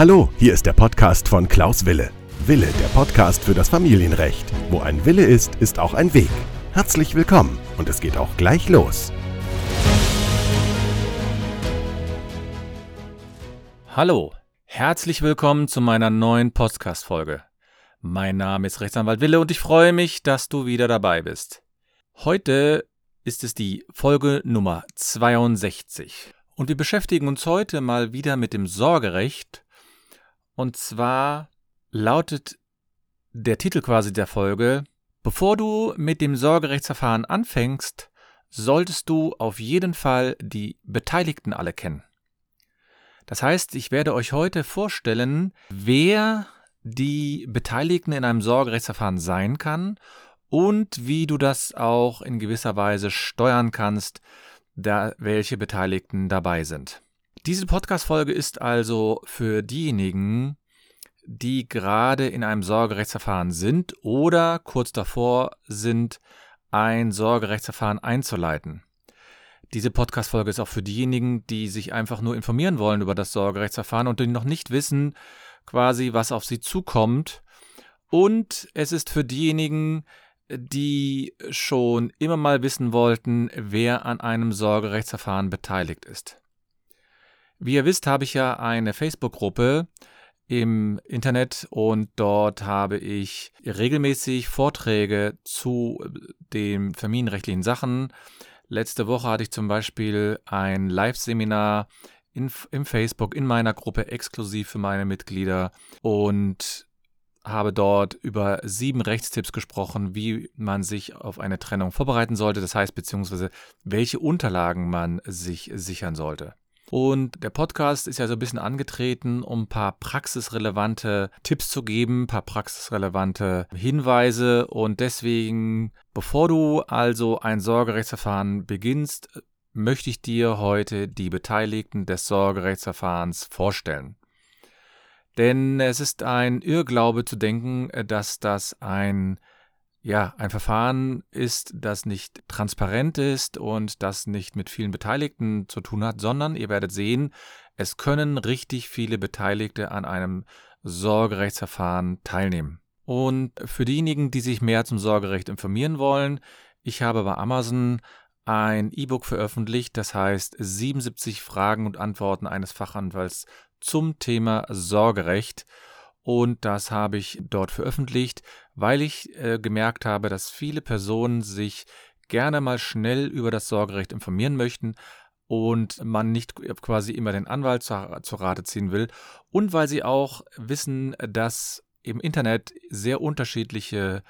Hallo, hier ist der Podcast von Klaus Wille. Wille, der Podcast für das Familienrecht. Wo ein Wille ist, ist auch ein Weg. Herzlich willkommen und es geht auch gleich los. Hallo, herzlich willkommen zu meiner neuen Podcast-Folge. Mein Name ist Rechtsanwalt Wille und ich freue mich, dass du wieder dabei bist. Heute ist es die Folge Nummer 62 und wir beschäftigen uns heute mal wieder mit dem Sorgerecht und zwar lautet der Titel quasi der Folge, bevor du mit dem Sorgerechtsverfahren anfängst, solltest du auf jeden Fall die Beteiligten alle kennen. Das heißt, ich werde euch heute vorstellen, wer die Beteiligten in einem Sorgerechtsverfahren sein kann und wie du das auch in gewisser Weise steuern kannst, da welche Beteiligten dabei sind. Diese Podcast-Folge ist also für diejenigen, die gerade in einem Sorgerechtsverfahren sind oder kurz davor sind, ein Sorgerechtsverfahren einzuleiten. Diese Podcast-Folge ist auch für diejenigen, die sich einfach nur informieren wollen über das Sorgerechtsverfahren und die noch nicht wissen, quasi, was auf sie zukommt. Und es ist für diejenigen, die schon immer mal wissen wollten, wer an einem Sorgerechtsverfahren beteiligt ist. Wie ihr wisst, habe ich ja eine Facebook-Gruppe im Internet und dort habe ich regelmäßig Vorträge zu den familienrechtlichen Sachen. Letzte Woche hatte ich zum Beispiel ein Live-Seminar in, im Facebook in meiner Gruppe exklusiv für meine Mitglieder und habe dort über sieben Rechtstipps gesprochen, wie man sich auf eine Trennung vorbereiten sollte, das heißt beziehungsweise welche Unterlagen man sich sichern sollte. Und der Podcast ist ja so ein bisschen angetreten, um ein paar praxisrelevante Tipps zu geben, ein paar praxisrelevante Hinweise. Und deswegen, bevor du also ein Sorgerechtsverfahren beginnst, möchte ich dir heute die Beteiligten des Sorgerechtsverfahrens vorstellen. Denn es ist ein Irrglaube zu denken, dass das ein ja, ein Verfahren ist, das nicht transparent ist und das nicht mit vielen Beteiligten zu tun hat, sondern ihr werdet sehen, es können richtig viele Beteiligte an einem Sorgerechtsverfahren teilnehmen. Und für diejenigen, die sich mehr zum Sorgerecht informieren wollen, ich habe bei Amazon ein E-Book veröffentlicht, das heißt 77 Fragen und Antworten eines Fachanwalts zum Thema Sorgerecht und das habe ich dort veröffentlicht, weil ich äh, gemerkt habe, dass viele Personen sich gerne mal schnell über das Sorgerecht informieren möchten und man nicht quasi immer den Anwalt zu, zu Rate ziehen will und weil sie auch wissen, dass im Internet sehr unterschiedliche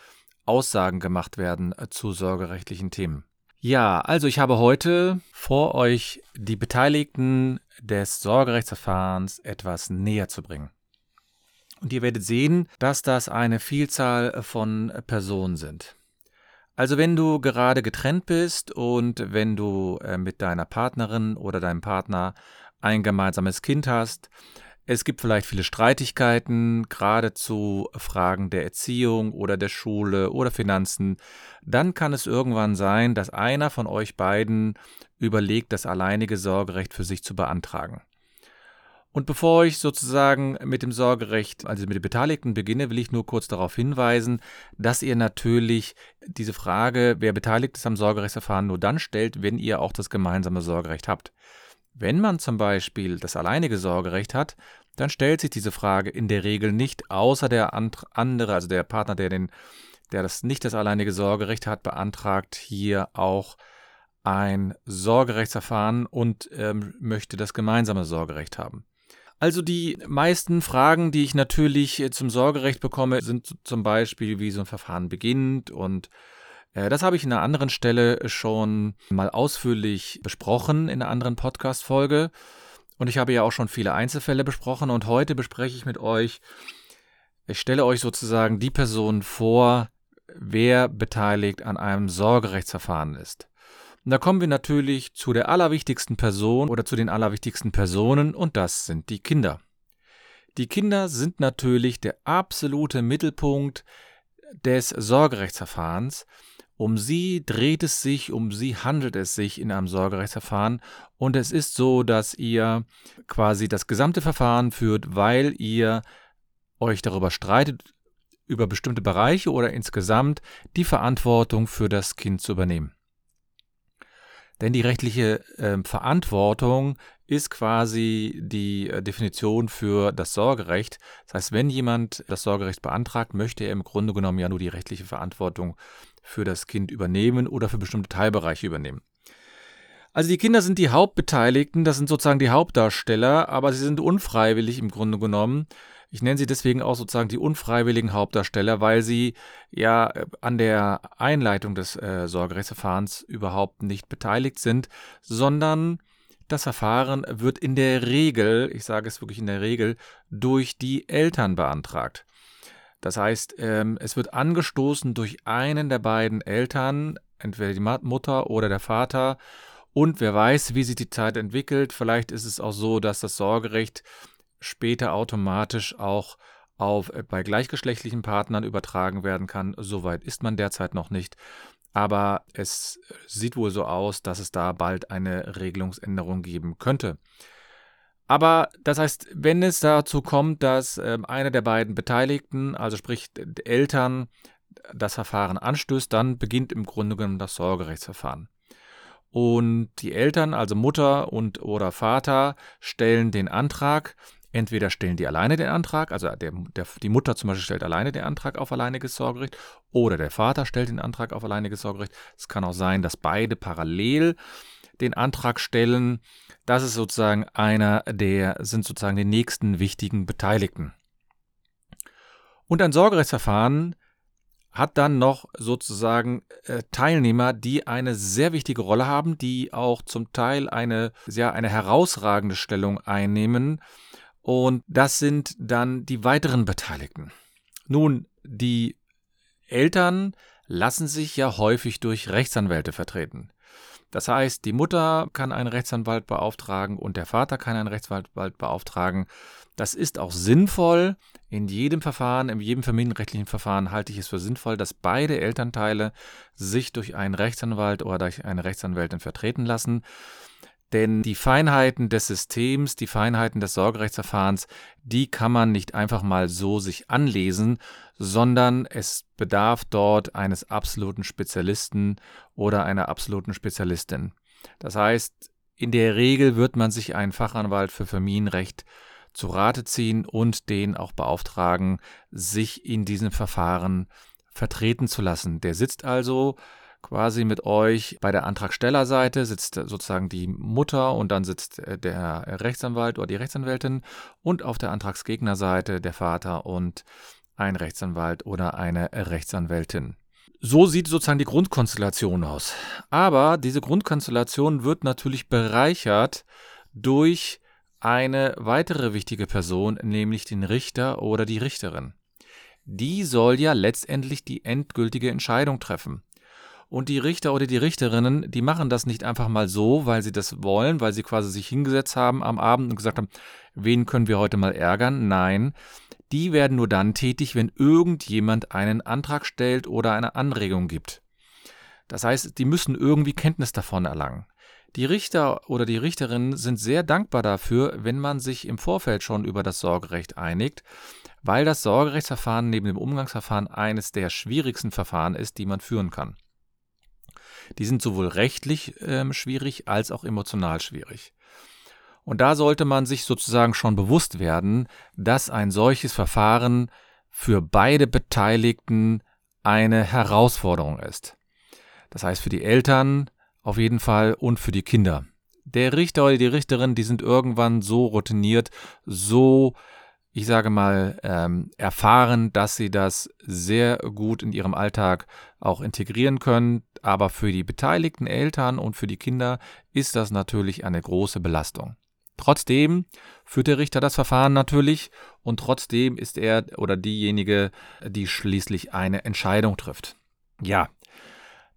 Aussagen gemacht werden äh, zu sorgerechtlichen Themen. Ja, also ich habe heute vor euch die Beteiligten des Sorgerechtsverfahrens etwas näher zu bringen. Und ihr werdet sehen, dass das eine Vielzahl von Personen sind. Also wenn du gerade getrennt bist und wenn du äh, mit deiner Partnerin oder deinem Partner ein gemeinsames Kind hast, es gibt vielleicht viele Streitigkeiten, gerade zu Fragen der Erziehung oder der Schule oder Finanzen, dann kann es irgendwann sein, dass einer von euch beiden überlegt, das alleinige Sorgerecht für sich zu beantragen. Und bevor ich sozusagen mit dem Sorgerecht, also mit den Beteiligten beginne, will ich nur kurz darauf hinweisen, dass ihr natürlich diese Frage, wer beteiligt ist am Sorgerechtsverfahren, nur dann stellt, wenn ihr auch das gemeinsame Sorgerecht habt. Wenn man zum Beispiel das alleinige Sorgerecht hat, dann stellt sich diese Frage in der Regel nicht, außer der andere, also der Partner, der, den, der das nicht das alleinige Sorgerecht hat, beantragt hier auch ein Sorgerechtsverfahren und ähm, möchte das gemeinsame Sorgerecht haben. Also die meisten Fragen, die ich natürlich äh, zum Sorgerecht bekomme, sind zum Beispiel, wie so ein Verfahren beginnt und äh, das habe ich in einer anderen Stelle schon mal ausführlich besprochen, in einer anderen Podcast-Folge. Und ich habe ja auch schon viele Einzelfälle besprochen und heute bespreche ich mit euch, ich stelle euch sozusagen die Person vor, wer beteiligt an einem Sorgerechtsverfahren ist. Und da kommen wir natürlich zu der allerwichtigsten Person oder zu den allerwichtigsten Personen und das sind die Kinder. Die Kinder sind natürlich der absolute Mittelpunkt des Sorgerechtsverfahrens Um sie dreht es sich, um sie handelt es sich in einem Sorgerechtsverfahren und es ist so, dass ihr quasi das gesamte Verfahren führt, weil ihr euch darüber streitet, über bestimmte Bereiche oder insgesamt die Verantwortung für das Kind zu übernehmen. Denn die rechtliche äh, Verantwortung ist quasi die äh, Definition für das Sorgerecht. Das heißt, wenn jemand das Sorgerecht beantragt, möchte er im Grunde genommen ja nur die rechtliche Verantwortung für das Kind übernehmen oder für bestimmte Teilbereiche übernehmen. Also die Kinder sind die Hauptbeteiligten, das sind sozusagen die Hauptdarsteller, aber sie sind unfreiwillig im Grunde genommen. Ich nenne sie deswegen auch sozusagen die unfreiwilligen Hauptdarsteller, weil sie ja äh, an der Einleitung des äh, Sorgerechtsverfahrens überhaupt nicht beteiligt sind, sondern das Verfahren wird in der Regel, ich sage es wirklich in der Regel, durch die Eltern beantragt. Das heißt, ähm, es wird angestoßen durch einen der beiden Eltern, entweder die Mutter oder der Vater. Und wer weiß, wie sich die Zeit entwickelt. Vielleicht ist es auch so, dass das Sorgerecht später automatisch auch auf, äh, bei gleichgeschlechtlichen Partnern übertragen werden kann. Soweit ist man derzeit noch nicht. Aber es sieht wohl so aus, dass es da bald eine Regelungsänderung geben könnte. Aber das heißt, wenn es dazu kommt, dass äh, einer der beiden Beteiligten, also sprich Eltern, das Verfahren anstößt, dann beginnt im Grunde genommen das Sorgerechtsverfahren. Und die Eltern, also Mutter und oder Vater, stellen den Antrag. Entweder stellen die alleine den Antrag, also der, der, die Mutter zum Beispiel stellt alleine den Antrag auf alleiniges Sorgerecht, oder der Vater stellt den Antrag auf alleiniges Sorgerecht. Es kann auch sein, dass beide parallel den Antrag stellen. Das ist sozusagen einer der, sind sozusagen die nächsten wichtigen Beteiligten. Und ein Sorgerechtsverfahren hat dann noch sozusagen äh, Teilnehmer, die eine sehr wichtige Rolle haben, die auch zum Teil eine, ja, eine herausragende Stellung einnehmen. Und das sind dann die weiteren Beteiligten. Nun, die Eltern lassen sich ja häufig durch Rechtsanwälte vertreten. Das heißt, die Mutter kann einen Rechtsanwalt beauftragen und der Vater kann einen Rechtsanwalt beauftragen. Das ist auch sinnvoll. In jedem Verfahren, in jedem familienrechtlichen Verfahren halte ich es für sinnvoll, dass beide Elternteile sich durch einen Rechtsanwalt oder durch eine Rechtsanwältin vertreten lassen. Denn die Feinheiten des Systems, die Feinheiten des Sorgerechtsverfahrens, die kann man nicht einfach mal so sich anlesen, sondern es bedarf dort eines absoluten Spezialisten oder einer absoluten Spezialistin. Das heißt, in der Regel wird man sich einen Fachanwalt für Familienrecht zu Rate ziehen und den auch beauftragen, sich in diesem Verfahren vertreten zu lassen. Der sitzt also quasi mit euch bei der Antragstellerseite sitzt sozusagen die Mutter und dann sitzt äh, der Rechtsanwalt oder die Rechtsanwältin und auf der Antragsgegnerseite der Vater und ein Rechtsanwalt oder eine Rechtsanwältin. So sieht sozusagen die Grundkonstellation aus. Aber diese Grundkonstellation wird natürlich bereichert durch eine weitere wichtige Person, nämlich den Richter oder die Richterin. Die soll ja letztendlich die endgültige Entscheidung treffen. Und die Richter oder die Richterinnen, die machen das nicht einfach mal so, weil sie das wollen, weil sie quasi sich hingesetzt haben am Abend und gesagt haben, wen können wir heute mal ärgern? Nein, die werden nur dann tätig, wenn irgendjemand einen Antrag stellt oder eine Anregung gibt. Das heißt, die müssen irgendwie Kenntnis davon erlangen. Die Richter oder die Richterinnen sind sehr dankbar dafür, wenn man sich im Vorfeld schon über das Sorgerecht einigt, weil das Sorgerechtsverfahren neben dem Umgangsverfahren eines der schwierigsten Verfahren ist, die man führen kann. Die sind sowohl rechtlich äh, schwierig als auch emotional schwierig. Und da sollte man sich sozusagen schon bewusst werden, dass ein solches Verfahren für beide Beteiligten eine Herausforderung ist. Das heißt für die Eltern auf jeden Fall und für die Kinder. Der Richter oder die Richterin, die sind irgendwann so routiniert, so ich sage mal, ähm, erfahren, dass sie das sehr gut in ihrem Alltag auch integrieren können. Aber für die beteiligten Eltern und für die Kinder ist das natürlich eine große Belastung. Trotzdem führt der Richter das Verfahren natürlich und trotzdem ist er oder diejenige, die schließlich eine Entscheidung trifft. Ja,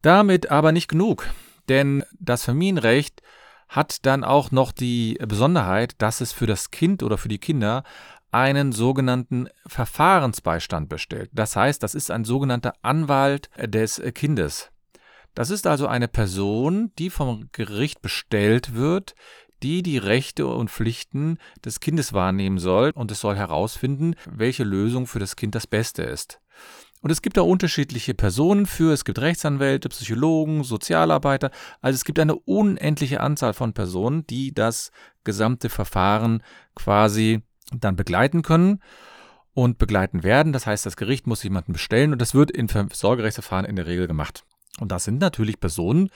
damit aber nicht genug, denn das Familienrecht hat dann auch noch die Besonderheit, dass es für das Kind oder für die Kinder einen sogenannten Verfahrensbeistand bestellt. Das heißt, das ist ein sogenannter Anwalt des Kindes. Das ist also eine Person, die vom Gericht bestellt wird, die die Rechte und Pflichten des Kindes wahrnehmen soll und es soll herausfinden, welche Lösung für das Kind das Beste ist. Und es gibt da unterschiedliche Personen für. Es gibt Rechtsanwälte, Psychologen, Sozialarbeiter. Also es gibt eine unendliche Anzahl von Personen, die das gesamte Verfahren quasi dann begleiten können und begleiten werden. Das heißt, das Gericht muss jemanden bestellen und das wird in Sorgerechtsverfahren in der Regel gemacht. Und das sind natürlich Personen,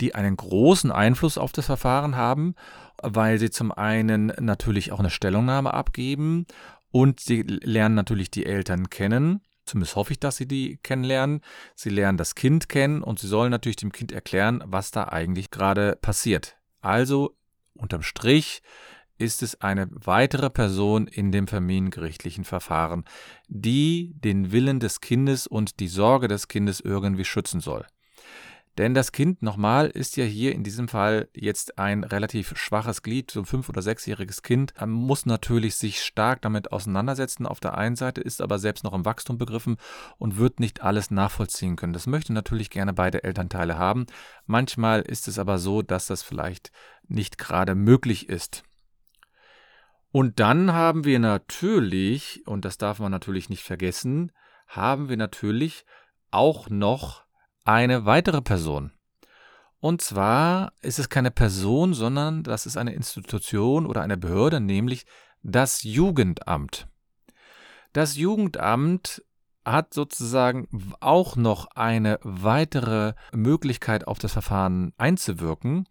die einen großen Einfluss auf das Verfahren haben, weil sie zum einen natürlich auch eine Stellungnahme abgeben und sie lernen natürlich die Eltern kennen. Zumindest hoffe ich, dass sie die kennenlernen. Sie lernen das Kind kennen und sie sollen natürlich dem Kind erklären, was da eigentlich gerade passiert. Also unterm Strich ist es eine weitere Person in dem familiengerichtlichen Verfahren, die den Willen des Kindes und die Sorge des Kindes irgendwie schützen soll. Denn das Kind nochmal ist ja hier in diesem Fall jetzt ein relativ schwaches Glied, so ein fünf- oder sechsjähriges Kind, muss natürlich sich stark damit auseinandersetzen. Auf der einen Seite ist aber selbst noch im Wachstum begriffen und wird nicht alles nachvollziehen können. Das möchte natürlich gerne beide Elternteile haben. Manchmal ist es aber so, dass das vielleicht nicht gerade möglich ist. Und dann haben wir natürlich, und das darf man natürlich nicht vergessen, haben wir natürlich auch noch eine weitere Person. Und zwar ist es keine Person, sondern das ist eine Institution oder eine Behörde, nämlich das Jugendamt. Das Jugendamt hat sozusagen auch noch eine weitere Möglichkeit auf das Verfahren einzuwirken.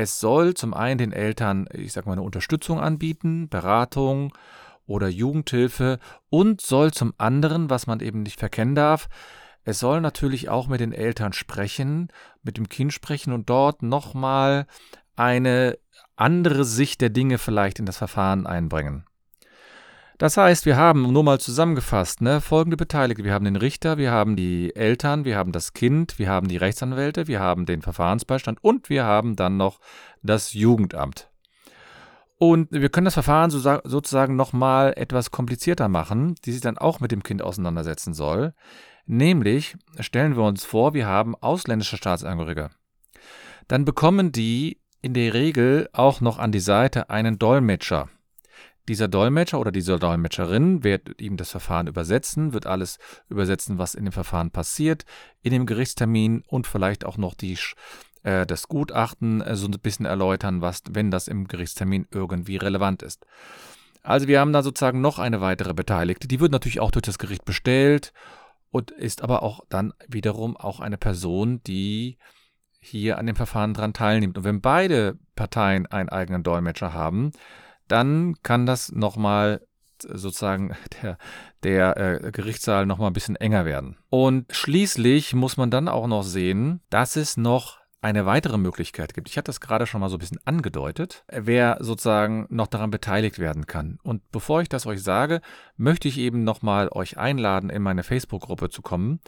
Es soll zum einen den Eltern, ich sage mal, eine Unterstützung anbieten, Beratung oder Jugendhilfe und soll zum anderen, was man eben nicht verkennen darf, es soll natürlich auch mit den Eltern sprechen, mit dem Kind sprechen und dort nochmal eine andere Sicht der Dinge vielleicht in das Verfahren einbringen. Das heißt, wir haben nur mal zusammengefasst ne, folgende Beteiligte. Wir haben den Richter, wir haben die Eltern, wir haben das Kind, wir haben die Rechtsanwälte, wir haben den Verfahrensbeistand und wir haben dann noch das Jugendamt. Und wir können das Verfahren sozusagen nochmal etwas komplizierter machen, die sich dann auch mit dem Kind auseinandersetzen soll. Nämlich stellen wir uns vor, wir haben ausländische Staatsangehörige. Dann bekommen die in der Regel auch noch an die Seite einen Dolmetscher. Dieser Dolmetscher oder diese Dolmetscherin wird ihm das Verfahren übersetzen, wird alles übersetzen, was in dem Verfahren passiert, in dem Gerichtstermin und vielleicht auch noch die, äh, das Gutachten äh, so ein bisschen erläutern, was, wenn das im Gerichtstermin irgendwie relevant ist. Also wir haben da sozusagen noch eine weitere Beteiligte. Die wird natürlich auch durch das Gericht bestellt und ist aber auch dann wiederum auch eine Person, die hier an dem Verfahren dran teilnimmt. Und wenn beide Parteien einen eigenen Dolmetscher haben, dann kann das nochmal sozusagen der, der äh, Gerichtssaal nochmal ein bisschen enger werden. Und schließlich muss man dann auch noch sehen, dass es noch eine weitere Möglichkeit gibt. Ich hatte das gerade schon mal so ein bisschen angedeutet, wer sozusagen noch daran beteiligt werden kann. Und bevor ich das euch sage, möchte ich eben nochmal euch einladen, in meine Facebook-Gruppe zu kommen.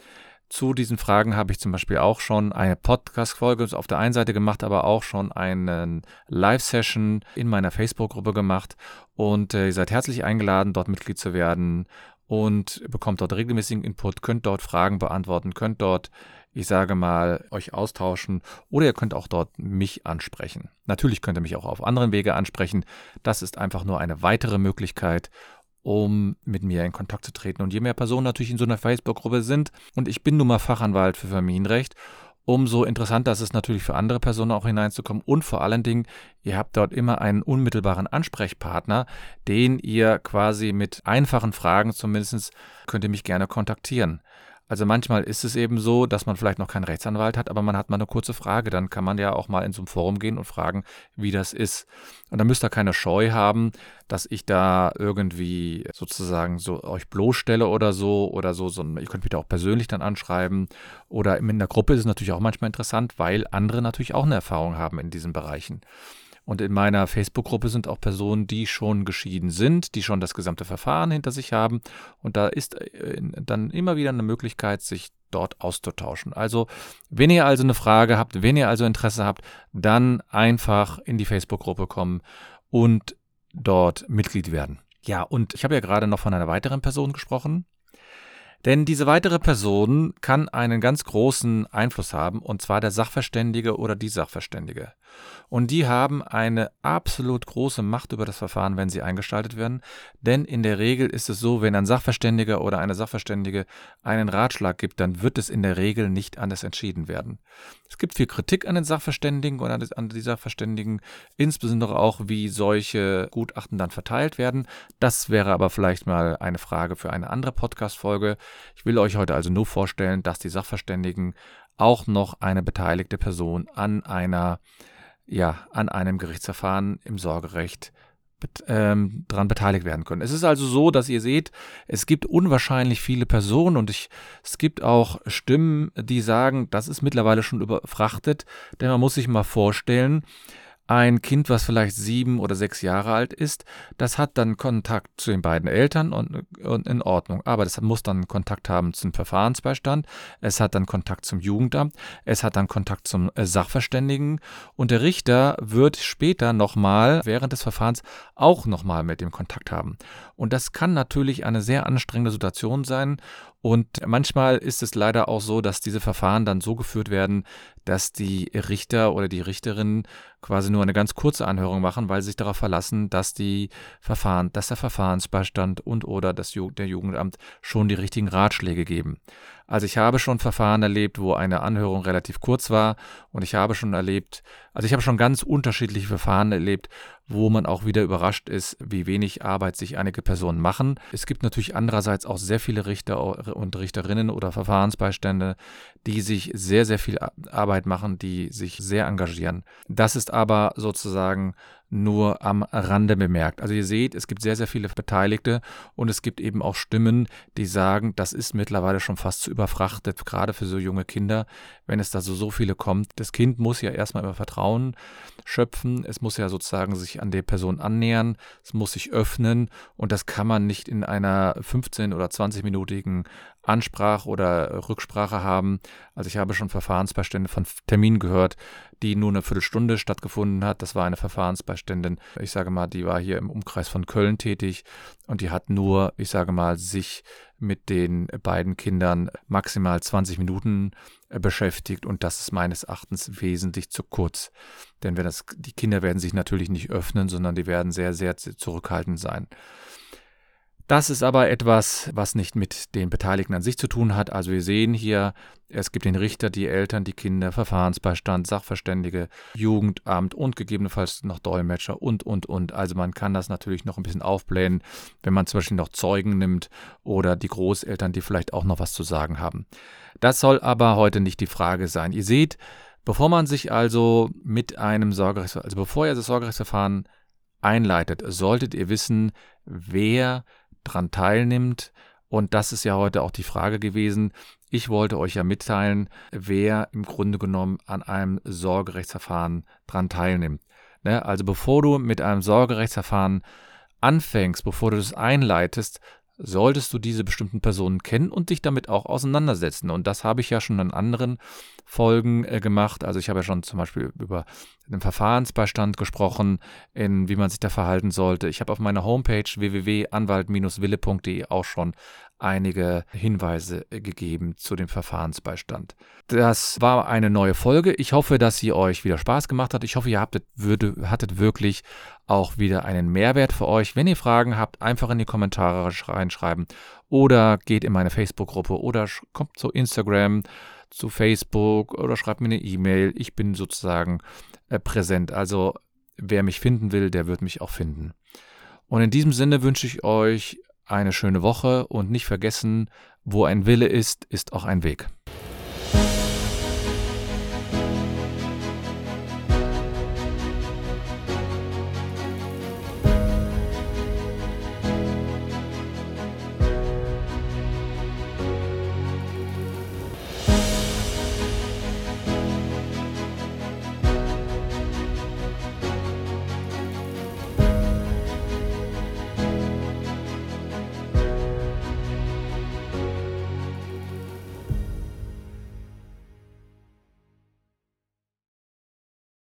Zu diesen Fragen habe ich zum Beispiel auch schon eine Podcast-Folge auf der einen Seite gemacht, aber auch schon eine Live-Session in meiner Facebook-Gruppe gemacht. Und äh, ihr seid herzlich eingeladen, dort Mitglied zu werden und bekommt dort regelmäßigen Input, könnt dort Fragen beantworten, könnt dort ich sage mal, euch austauschen oder ihr könnt auch dort mich ansprechen. Natürlich könnt ihr mich auch auf anderen Wege ansprechen. Das ist einfach nur eine weitere Möglichkeit, um mit mir in Kontakt zu treten. Und je mehr Personen natürlich in so einer Facebook-Gruppe sind, und ich bin nun mal Fachanwalt für Familienrecht, umso interessanter ist es natürlich für andere Personen auch hineinzukommen. Und vor allen Dingen, ihr habt dort immer einen unmittelbaren Ansprechpartner, den ihr quasi mit einfachen Fragen zumindest könnt ihr mich gerne kontaktieren. Also manchmal ist es eben so, dass man vielleicht noch keinen Rechtsanwalt hat, aber man hat mal eine kurze Frage. Dann kann man ja auch mal in so ein Forum gehen und fragen, wie das ist. Und dann müsst ihr keine Scheu haben, dass ich da irgendwie sozusagen so euch bloßstelle oder so oder so. so ihr könnt mich da auch persönlich dann anschreiben. Oder in der Gruppe ist es natürlich auch manchmal interessant, weil andere natürlich auch eine Erfahrung haben in diesen Bereichen. Und in meiner Facebook-Gruppe sind auch Personen, die schon geschieden sind, die schon das gesamte Verfahren hinter sich haben. Und da ist äh, dann immer wieder eine Möglichkeit, sich dort auszutauschen. Also, wenn ihr also eine Frage habt, wenn ihr also Interesse habt, dann einfach in die Facebook-Gruppe kommen und dort Mitglied werden. Ja, und ich habe ja gerade noch von einer weiteren Person gesprochen. Denn diese weitere Person kann einen ganz großen Einfluss haben, und zwar der Sachverständige oder die Sachverständige. Und die haben eine absolut große Macht über das Verfahren, wenn sie eingeschaltet werden. Denn in der Regel ist es so, wenn ein Sachverständiger oder eine Sachverständige einen Ratschlag gibt, dann wird es in der Regel nicht anders entschieden werden. Es gibt viel Kritik an den Sachverständigen und an die Sachverständigen, insbesondere auch, wie solche Gutachten dann verteilt werden. Das wäre aber vielleicht mal eine Frage für eine andere Podcast-Folge. Ich will euch heute also nur vorstellen, dass die Sachverständigen auch noch eine beteiligte Person an einer ja, an einem Gerichtsverfahren im Sorgerecht ähm, daran beteiligt werden können. Es ist also so, dass ihr seht, es gibt unwahrscheinlich viele Personen und ich, es gibt auch Stimmen, die sagen, das ist mittlerweile schon überfrachtet, denn man muss sich mal vorstellen, ein Kind, was vielleicht sieben oder sechs Jahre alt ist, das hat dann Kontakt zu den beiden Eltern und, und, in Ordnung. Aber das muss dann Kontakt haben zum Verfahrensbeistand, es hat dann Kontakt zum Jugendamt, es hat dann Kontakt zum äh, Sachverständigen und der Richter wird später nochmal während des Verfahrens auch nochmal mit dem Kontakt haben. Und das kann natürlich eine sehr anstrengende Situation sein und manchmal ist es leider auch so, dass diese Verfahren dann so geführt werden, dass die Richter oder die Richterinnen quasi nur eine ganz kurze Anhörung machen, weil sie sich darauf verlassen, dass die Verfahren, dass der Verfahrensbeistand und oder das Ju der Jugendamt schon die richtigen Ratschläge geben. Also ich habe schon Verfahren erlebt, wo eine Anhörung relativ kurz war und ich habe schon erlebt, also ich habe schon ganz unterschiedliche Verfahren erlebt, wo man auch wieder überrascht ist, wie wenig Arbeit sich einige Personen machen. Es gibt natürlich andererseits auch sehr viele Richter und Richterinnen oder Verfahrensbeistände, die sich sehr, sehr viel Arbeit machen, die sich sehr engagieren. Das ist aber sozusagen nur am Rande bemerkt. Also ihr seht, es gibt sehr, sehr viele Beteiligte und es gibt eben auch Stimmen, die sagen, das ist mittlerweile schon fast zu überfrachtet, gerade für so junge Kinder, wenn es da so, so viele kommt. Das Kind muss ja erstmal über Vertrauen schöpfen, es muss ja sozusagen sich an der Person annähern, es muss sich öffnen und das kann man nicht in einer 15- oder 20-minütigen Ansprache oder Rücksprache haben. Also ich habe schon Verfahrensbeistände von Terminen gehört, die nur eine Viertelstunde stattgefunden hat. Das war eine Verfahrensbeiständin, ich sage mal, die war hier im Umkreis von Köln tätig und die hat nur, ich sage mal, sich mit den beiden Kindern maximal 20 Minuten äh, beschäftigt und das ist meines Erachtens wesentlich zu kurz. Denn wenn das, die Kinder werden sich natürlich nicht öffnen, sondern die werden sehr, sehr zurückhaltend sein. Das ist aber etwas, was nicht mit den Beteiligten an sich zu tun hat. Also wir sehen hier, es gibt den Richter, die Eltern, die Kinder, Verfahrensbeistand, Sachverständige, Jugendamt und gegebenenfalls noch Dolmetscher und, und, und. Also man kann das natürlich noch ein bisschen aufblähen, wenn man zum Beispiel noch Zeugen nimmt oder die Großeltern, die vielleicht auch noch was zu sagen haben. Das soll aber heute nicht die Frage sein. Ihr seht, bevor man sich also mit einem Sorgerechtsverfahren, also bevor ihr das Sorgerechtsverfahren einleitet, solltet ihr wissen, wer dran teilnimmt. Und das ist ja heute auch die Frage gewesen. Ich wollte euch ja mitteilen, wer im Grunde genommen an einem Sorgerechtsverfahren dran teilnimmt. Ne? Also bevor du mit einem Sorgerechtsverfahren anfängst, bevor du das einleitest, solltest du diese bestimmten Personen kennen und dich damit auch auseinandersetzen. Und das habe ich ja schon in anderen Folgen äh, gemacht. Also ich habe ja schon zum Beispiel über den Verfahrensbeistand gesprochen, in wie man sich da verhalten sollte. Ich habe auf meiner Homepage www.anwalt-wille.de auch schon einige Hinweise äh, gegeben zu dem Verfahrensbeistand. Das war eine neue Folge. Ich hoffe, dass sie euch wieder Spaß gemacht hat. Ich hoffe, ihr habtet, würde, hattet wirklich auch wieder einen Mehrwert für euch. Wenn ihr Fragen habt, einfach in die Kommentare reinschreiben oder geht in meine Facebook-Gruppe oder kommt zu Instagram, zu Facebook oder schreibt mir eine E-Mail. Ich bin sozusagen äh, präsent. Also wer mich finden will, der wird mich auch finden. Und in diesem Sinne wünsche ich euch eine schöne Woche und nicht vergessen, wo ein Wille ist, ist auch ein Weg.